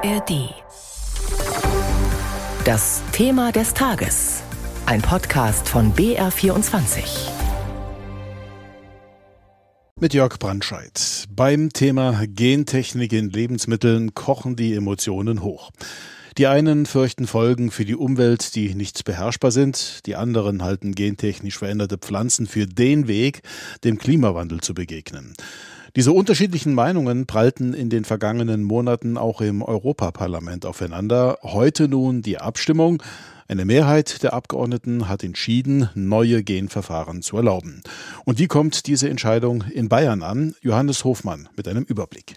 ARD. Das Thema des Tages. Ein Podcast von BR24. Mit Jörg Brandscheid. Beim Thema Gentechnik in Lebensmitteln kochen die Emotionen hoch. Die einen fürchten Folgen für die Umwelt, die nicht beherrschbar sind. Die anderen halten gentechnisch veränderte Pflanzen für den Weg, dem Klimawandel zu begegnen. Diese unterschiedlichen Meinungen prallten in den vergangenen Monaten auch im Europaparlament aufeinander. Heute nun die Abstimmung. Eine Mehrheit der Abgeordneten hat entschieden, neue Genverfahren zu erlauben. Und wie kommt diese Entscheidung in Bayern an? Johannes Hofmann mit einem Überblick.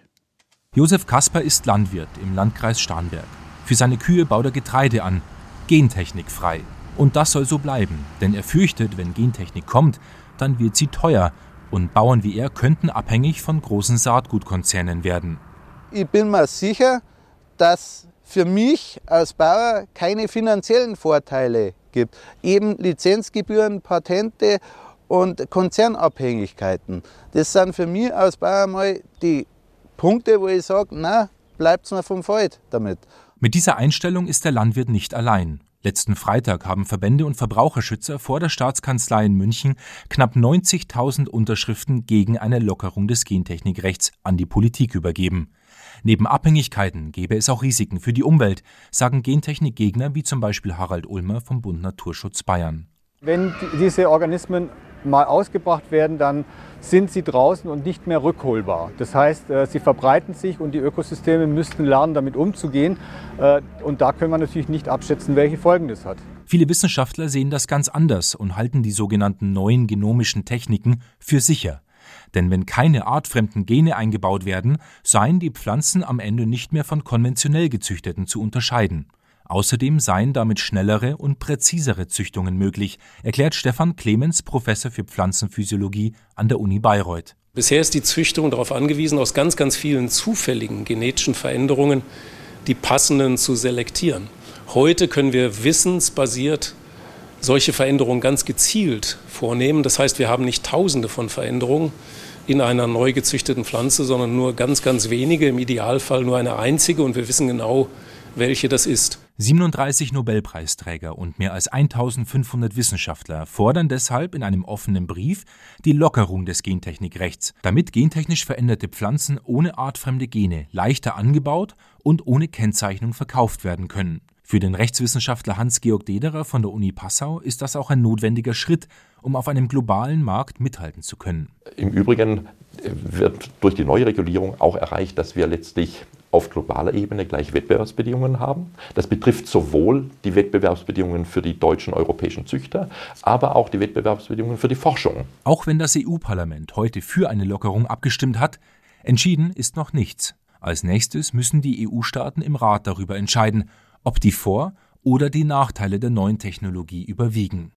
Josef Kasper ist Landwirt im Landkreis Starnberg. Für seine Kühe baut er Getreide an, gentechnikfrei. Und das soll so bleiben, denn er fürchtet, wenn Gentechnik kommt, dann wird sie teuer und Bauern wie er könnten abhängig von großen Saatgutkonzernen werden. Ich bin mir sicher, dass für mich als Bauer keine finanziellen Vorteile gibt. Eben Lizenzgebühren, Patente und Konzernabhängigkeiten. Das sind für mich als Bauer mal die Punkte, wo ich sage, na, bleibt's mir vom Feld damit. Mit dieser Einstellung ist der Landwirt nicht allein. Letzten Freitag haben Verbände und Verbraucherschützer vor der Staatskanzlei in München knapp 90.000 Unterschriften gegen eine Lockerung des Gentechnikrechts an die Politik übergeben. Neben Abhängigkeiten gäbe es auch Risiken für die Umwelt, sagen Gentechnikgegner wie zum Beispiel Harald Ulmer vom Bund Naturschutz Bayern. Wenn diese Organismen mal ausgebracht werden, dann sind sie draußen und nicht mehr rückholbar. Das heißt, äh, sie verbreiten sich und die Ökosysteme müssten lernen, damit umzugehen. Äh, und da können wir natürlich nicht abschätzen, welche Folgen das hat. Viele Wissenschaftler sehen das ganz anders und halten die sogenannten neuen genomischen Techniken für sicher. Denn wenn keine artfremden Gene eingebaut werden, seien die Pflanzen am Ende nicht mehr von konventionell gezüchteten zu unterscheiden. Außerdem seien damit schnellere und präzisere Züchtungen möglich, erklärt Stefan Clemens, Professor für Pflanzenphysiologie an der Uni Bayreuth. Bisher ist die Züchtung darauf angewiesen, aus ganz, ganz vielen zufälligen genetischen Veränderungen die passenden zu selektieren. Heute können wir wissensbasiert solche Veränderungen ganz gezielt vornehmen. Das heißt, wir haben nicht Tausende von Veränderungen in einer neu gezüchteten Pflanze, sondern nur ganz, ganz wenige, im Idealfall nur eine einzige und wir wissen genau, welche das ist. 37 Nobelpreisträger und mehr als 1500 Wissenschaftler fordern deshalb in einem offenen Brief die Lockerung des Gentechnikrechts, damit gentechnisch veränderte Pflanzen ohne artfremde Gene leichter angebaut und ohne Kennzeichnung verkauft werden können. Für den Rechtswissenschaftler Hans-Georg Dederer von der Uni Passau ist das auch ein notwendiger Schritt, um auf einem globalen Markt mithalten zu können. Im Übrigen wird durch die neue Regulierung auch erreicht, dass wir letztlich auf globaler Ebene gleich Wettbewerbsbedingungen haben. Das betrifft sowohl die Wettbewerbsbedingungen für die deutschen europäischen Züchter, aber auch die Wettbewerbsbedingungen für die Forschung. Auch wenn das EU-Parlament heute für eine Lockerung abgestimmt hat, entschieden ist noch nichts. Als nächstes müssen die EU-Staaten im Rat darüber entscheiden, ob die Vor- oder die Nachteile der neuen Technologie überwiegen.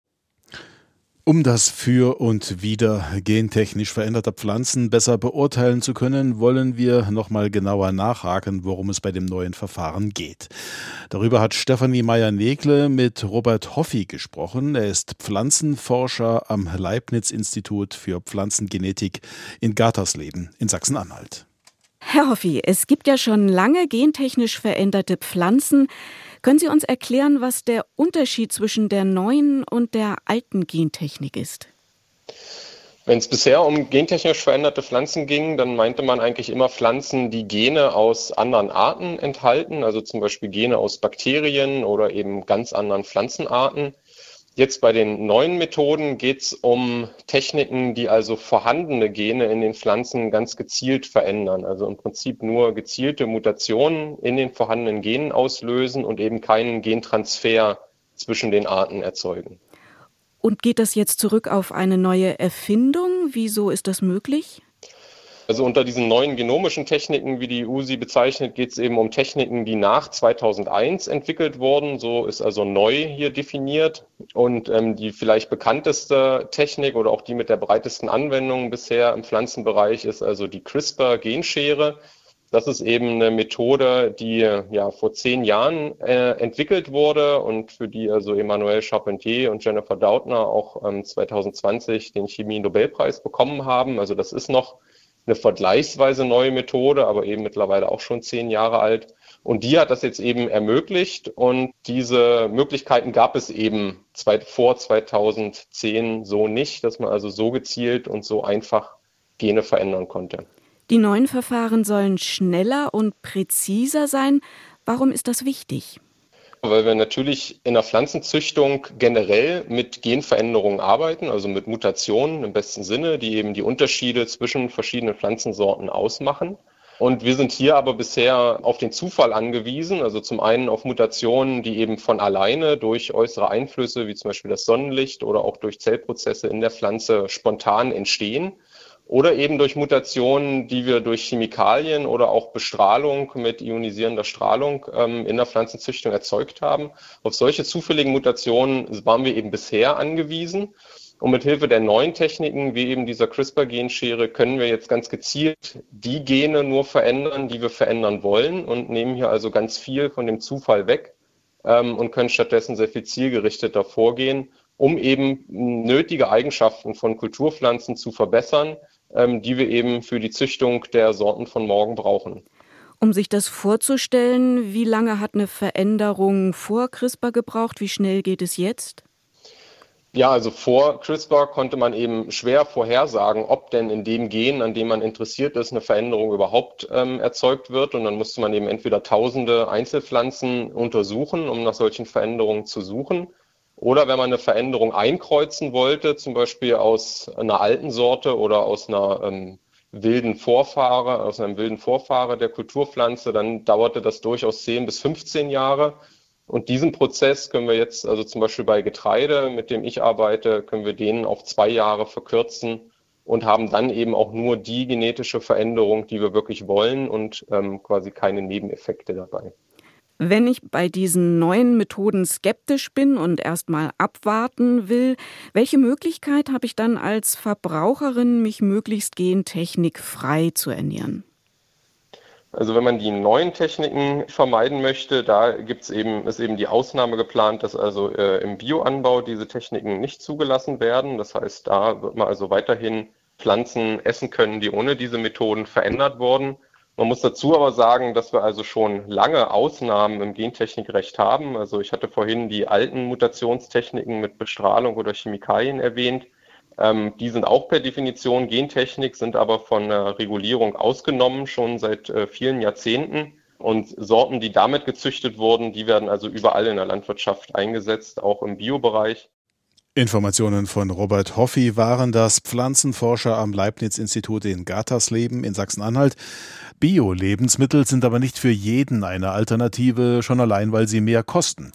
Um das Für und Wider gentechnisch veränderter Pflanzen besser beurteilen zu können, wollen wir nochmal genauer nachhaken, worum es bei dem neuen Verfahren geht. Darüber hat Stefanie Meyer-Negle mit Robert Hoffi gesprochen. Er ist Pflanzenforscher am Leibniz-Institut für Pflanzengenetik in Gartersleben in Sachsen-Anhalt. Herr Hoffi, es gibt ja schon lange gentechnisch veränderte Pflanzen. Können Sie uns erklären, was der Unterschied zwischen der neuen und der alten Gentechnik ist? Wenn es bisher um gentechnisch veränderte Pflanzen ging, dann meinte man eigentlich immer Pflanzen, die Gene aus anderen Arten enthalten, also zum Beispiel Gene aus Bakterien oder eben ganz anderen Pflanzenarten. Jetzt bei den neuen Methoden geht es um Techniken, die also vorhandene Gene in den Pflanzen ganz gezielt verändern. Also im Prinzip nur gezielte Mutationen in den vorhandenen Genen auslösen und eben keinen Gentransfer zwischen den Arten erzeugen. Und geht das jetzt zurück auf eine neue Erfindung? Wieso ist das möglich? Also unter diesen neuen genomischen Techniken, wie die EU sie bezeichnet, geht es eben um Techniken, die nach 2001 entwickelt wurden. So ist also neu hier definiert. Und ähm, die vielleicht bekannteste Technik oder auch die mit der breitesten Anwendung bisher im Pflanzenbereich ist also die CRISPR-Genschere. Das ist eben eine Methode, die ja vor zehn Jahren äh, entwickelt wurde und für die also Emmanuel Charpentier und Jennifer Doudna auch ähm, 2020 den Chemie-Nobelpreis bekommen haben. Also das ist noch eine vergleichsweise neue Methode, aber eben mittlerweile auch schon zehn Jahre alt. Und die hat das jetzt eben ermöglicht und diese Möglichkeiten gab es eben vor 2010 so nicht, dass man also so gezielt und so einfach Gene verändern konnte. Die neuen Verfahren sollen schneller und präziser sein. Warum ist das wichtig? Weil wir natürlich in der Pflanzenzüchtung generell mit Genveränderungen arbeiten, also mit Mutationen im besten Sinne, die eben die Unterschiede zwischen verschiedenen Pflanzensorten ausmachen. Und wir sind hier aber bisher auf den Zufall angewiesen, also zum einen auf Mutationen, die eben von alleine durch äußere Einflüsse, wie zum Beispiel das Sonnenlicht oder auch durch Zellprozesse in der Pflanze spontan entstehen oder eben durch Mutationen, die wir durch Chemikalien oder auch Bestrahlung mit ionisierender Strahlung ähm, in der Pflanzenzüchtung erzeugt haben. Auf solche zufälligen Mutationen waren wir eben bisher angewiesen. Und mit Hilfe der neuen Techniken, wie eben dieser CRISPR-Genschere, können wir jetzt ganz gezielt die Gene nur verändern, die wir verändern wollen und nehmen hier also ganz viel von dem Zufall weg ähm, und können stattdessen sehr viel zielgerichteter vorgehen, um eben nötige Eigenschaften von Kulturpflanzen zu verbessern, ähm, die wir eben für die Züchtung der Sorten von morgen brauchen. Um sich das vorzustellen, wie lange hat eine Veränderung vor CRISPR gebraucht? Wie schnell geht es jetzt? Ja, also vor CRISPR konnte man eben schwer vorhersagen, ob denn in dem Gen, an dem man interessiert ist, eine Veränderung überhaupt ähm, erzeugt wird. Und dann musste man eben entweder tausende Einzelpflanzen untersuchen, um nach solchen Veränderungen zu suchen. Oder wenn man eine Veränderung einkreuzen wollte, zum Beispiel aus einer alten Sorte oder aus einer ähm, wilden Vorfahre, aus einem wilden Vorfahre der Kulturpflanze, dann dauerte das durchaus 10 bis 15 Jahre. Und diesen Prozess können wir jetzt, also zum Beispiel bei Getreide, mit dem ich arbeite, können wir den auf zwei Jahre verkürzen und haben dann eben auch nur die genetische Veränderung, die wir wirklich wollen und ähm, quasi keine Nebeneffekte dabei. Wenn ich bei diesen neuen Methoden skeptisch bin und erstmal abwarten will, welche Möglichkeit habe ich dann als Verbraucherin, mich möglichst gentechnikfrei zu ernähren? Also wenn man die neuen Techniken vermeiden möchte, da gibt's eben, ist eben die Ausnahme geplant, dass also äh, im Bioanbau diese Techniken nicht zugelassen werden. Das heißt, da wird man also weiterhin Pflanzen essen können, die ohne diese Methoden verändert wurden. Man muss dazu aber sagen, dass wir also schon lange Ausnahmen im Gentechnikrecht haben. Also ich hatte vorhin die alten Mutationstechniken mit Bestrahlung oder Chemikalien erwähnt. Ähm, die sind auch per Definition Gentechnik, sind aber von der Regulierung ausgenommen, schon seit äh, vielen Jahrzehnten. Und Sorten, die damit gezüchtet wurden, die werden also überall in der Landwirtschaft eingesetzt, auch im Biobereich. Informationen von Robert Hoffi waren das Pflanzenforscher am Leibniz-Institut in Gattersleben in Sachsen-Anhalt. Bio-Lebensmittel sind aber nicht für jeden eine Alternative, schon allein, weil sie mehr kosten.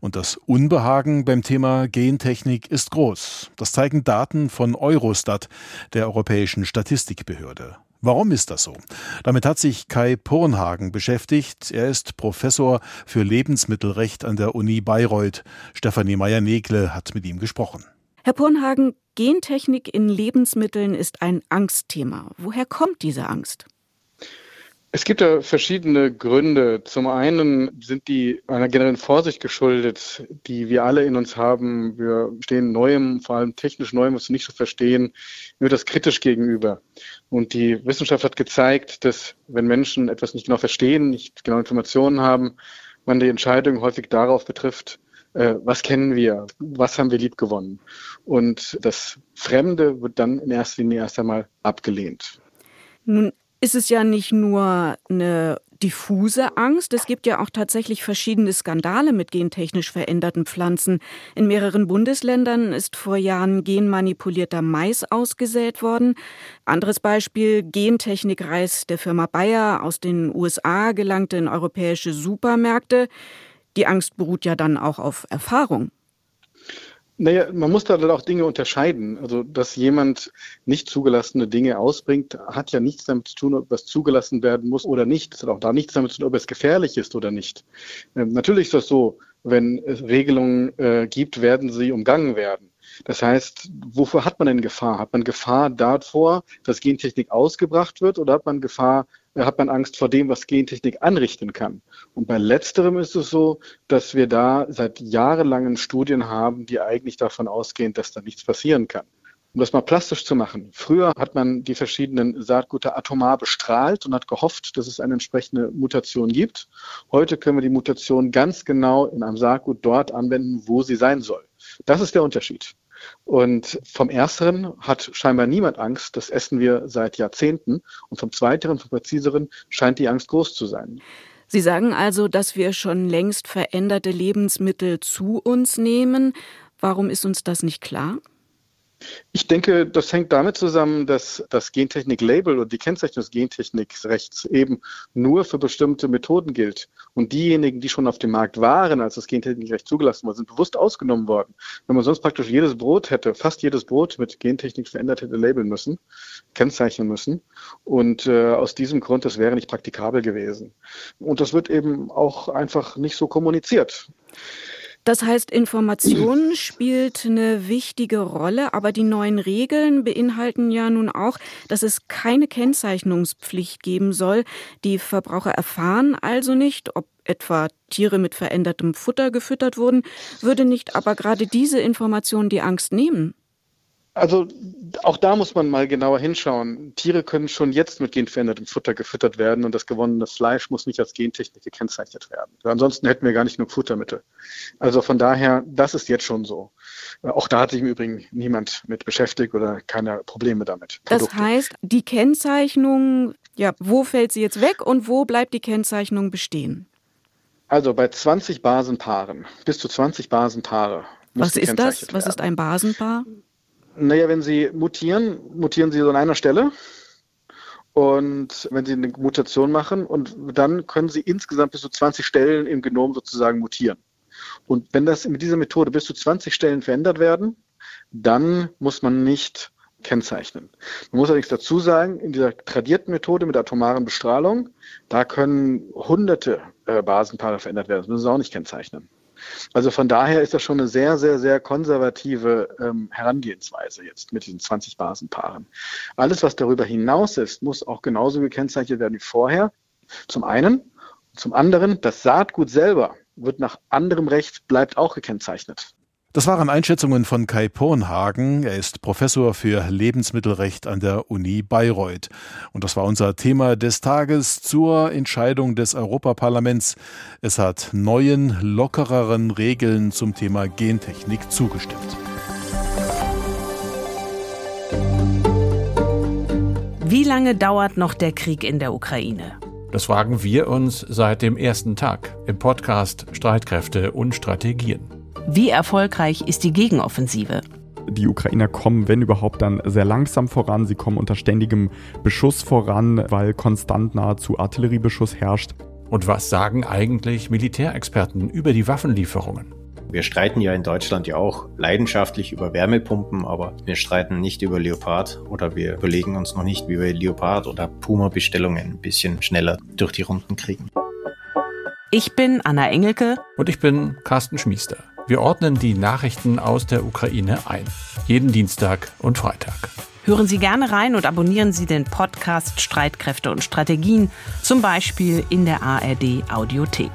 Und das Unbehagen beim Thema Gentechnik ist groß. Das zeigen Daten von Eurostat, der Europäischen Statistikbehörde. Warum ist das so? Damit hat sich Kai Purnhagen beschäftigt. Er ist Professor für Lebensmittelrecht an der Uni Bayreuth. Stefanie Meyer-Negle hat mit ihm gesprochen. Herr Purnhagen, Gentechnik in Lebensmitteln ist ein Angstthema. Woher kommt diese Angst? Es gibt da verschiedene Gründe. Zum einen sind die einer generellen Vorsicht geschuldet, die wir alle in uns haben. Wir stehen Neuem, vor allem technisch Neuem, was wir nicht so verstehen, nur das kritisch gegenüber. Und die Wissenschaft hat gezeigt, dass wenn Menschen etwas nicht genau verstehen, nicht genau Informationen haben, man die Entscheidung häufig darauf betrifft, äh, was kennen wir, was haben wir lieb gewonnen. Und das Fremde wird dann in erster Linie erst einmal abgelehnt. Nun ist es ja nicht nur eine diffuse Angst. Es gibt ja auch tatsächlich verschiedene Skandale mit gentechnisch veränderten Pflanzen. In mehreren Bundesländern ist vor Jahren genmanipulierter Mais ausgesät worden. Anderes Beispiel, Gentechnikreis der Firma Bayer aus den USA gelangte in europäische Supermärkte. Die Angst beruht ja dann auch auf Erfahrung. Naja, man muss da dann auch Dinge unterscheiden. Also, dass jemand nicht zugelassene Dinge ausbringt, hat ja nichts damit zu tun, ob was zugelassen werden muss oder nicht. Es hat auch da nichts damit zu tun, ob es gefährlich ist oder nicht. Ähm, natürlich ist das so, wenn es Regelungen äh, gibt, werden sie umgangen werden. Das heißt, wofür hat man denn Gefahr? Hat man Gefahr davor, dass Gentechnik ausgebracht wird oder hat man Gefahr hat man Angst vor dem, was Gentechnik anrichten kann. Und bei letzterem ist es so, dass wir da seit jahrelangen Studien haben, die eigentlich davon ausgehen, dass da nichts passieren kann. Um das mal plastisch zu machen. Früher hat man die verschiedenen Saatgüter atomar bestrahlt und hat gehofft, dass es eine entsprechende Mutation gibt. Heute können wir die Mutation ganz genau in einem Saatgut dort anwenden, wo sie sein soll. Das ist der Unterschied. Und vom Ersteren hat scheinbar niemand Angst. Das essen wir seit Jahrzehnten. Und vom Zweiteren, vom Präziseren, scheint die Angst groß zu sein. Sie sagen also, dass wir schon längst veränderte Lebensmittel zu uns nehmen. Warum ist uns das nicht klar? Ich denke, das hängt damit zusammen, dass das Gentechnik-Label und die Kennzeichnung des Gentechnikrechts eben nur für bestimmte Methoden gilt. Und diejenigen, die schon auf dem Markt waren, als das Gentechnikrecht zugelassen wurde, sind bewusst ausgenommen worden. Wenn man sonst praktisch jedes Brot hätte, fast jedes Brot mit Gentechnik verändert hätte labeln müssen, kennzeichnen müssen. Und äh, aus diesem Grund, das wäre nicht praktikabel gewesen. Und das wird eben auch einfach nicht so kommuniziert. Das heißt, Information spielt eine wichtige Rolle, aber die neuen Regeln beinhalten ja nun auch, dass es keine Kennzeichnungspflicht geben soll. Die Verbraucher erfahren also nicht, ob etwa Tiere mit verändertem Futter gefüttert wurden, würde nicht aber gerade diese Information die Angst nehmen? Also auch da muss man mal genauer hinschauen. Tiere können schon jetzt mit genverändertem Futter gefüttert werden und das gewonnene Fleisch muss nicht als Gentechnik gekennzeichnet werden. Ansonsten hätten wir gar nicht genug Futtermittel. Also von daher, das ist jetzt schon so. Auch da hat sich im Übrigen niemand mit beschäftigt oder keine Probleme damit. Produkte. Das heißt, die Kennzeichnung, ja, wo fällt sie jetzt weg und wo bleibt die Kennzeichnung bestehen? Also bei 20 Basenpaaren, bis zu 20 Basenpaare. Was ist das? Was ist ein Basenpaar? Naja, wenn Sie mutieren, mutieren Sie so an einer Stelle. Und wenn Sie eine Mutation machen, und dann können Sie insgesamt bis zu 20 Stellen im Genom sozusagen mutieren. Und wenn das mit dieser Methode bis zu 20 Stellen verändert werden, dann muss man nicht kennzeichnen. Man muss allerdings dazu sagen, in dieser tradierten Methode mit atomaren Bestrahlung, da können hunderte äh, Basenpaare verändert werden. Das müssen Sie auch nicht kennzeichnen. Also von daher ist das schon eine sehr, sehr, sehr konservative ähm, Herangehensweise jetzt mit diesen 20 Basenpaaren. Alles, was darüber hinaus ist, muss auch genauso gekennzeichnet werden wie vorher. Zum einen. Zum anderen, das Saatgut selber wird nach anderem Recht, bleibt auch gekennzeichnet. Das waren Einschätzungen von Kai Pornhagen. Er ist Professor für Lebensmittelrecht an der Uni Bayreuth. Und das war unser Thema des Tages zur Entscheidung des Europaparlaments. Es hat neuen, lockereren Regeln zum Thema Gentechnik zugestimmt. Wie lange dauert noch der Krieg in der Ukraine? Das fragen wir uns seit dem ersten Tag im Podcast Streitkräfte und Strategien. Wie erfolgreich ist die Gegenoffensive? Die Ukrainer kommen, wenn überhaupt, dann sehr langsam voran. Sie kommen unter ständigem Beschuss voran, weil konstant nahezu Artilleriebeschuss herrscht. Und was sagen eigentlich Militärexperten über die Waffenlieferungen? Wir streiten ja in Deutschland ja auch leidenschaftlich über Wärmepumpen, aber wir streiten nicht über Leopard oder wir überlegen uns noch nicht, wie wir Leopard oder Puma-Bestellungen ein bisschen schneller durch die Runden kriegen. Ich bin Anna Engelke. Und ich bin Carsten Schmiester. Wir ordnen die Nachrichten aus der Ukraine ein. Jeden Dienstag und Freitag. Hören Sie gerne rein und abonnieren Sie den Podcast Streitkräfte und Strategien, zum Beispiel in der ARD Audiothek.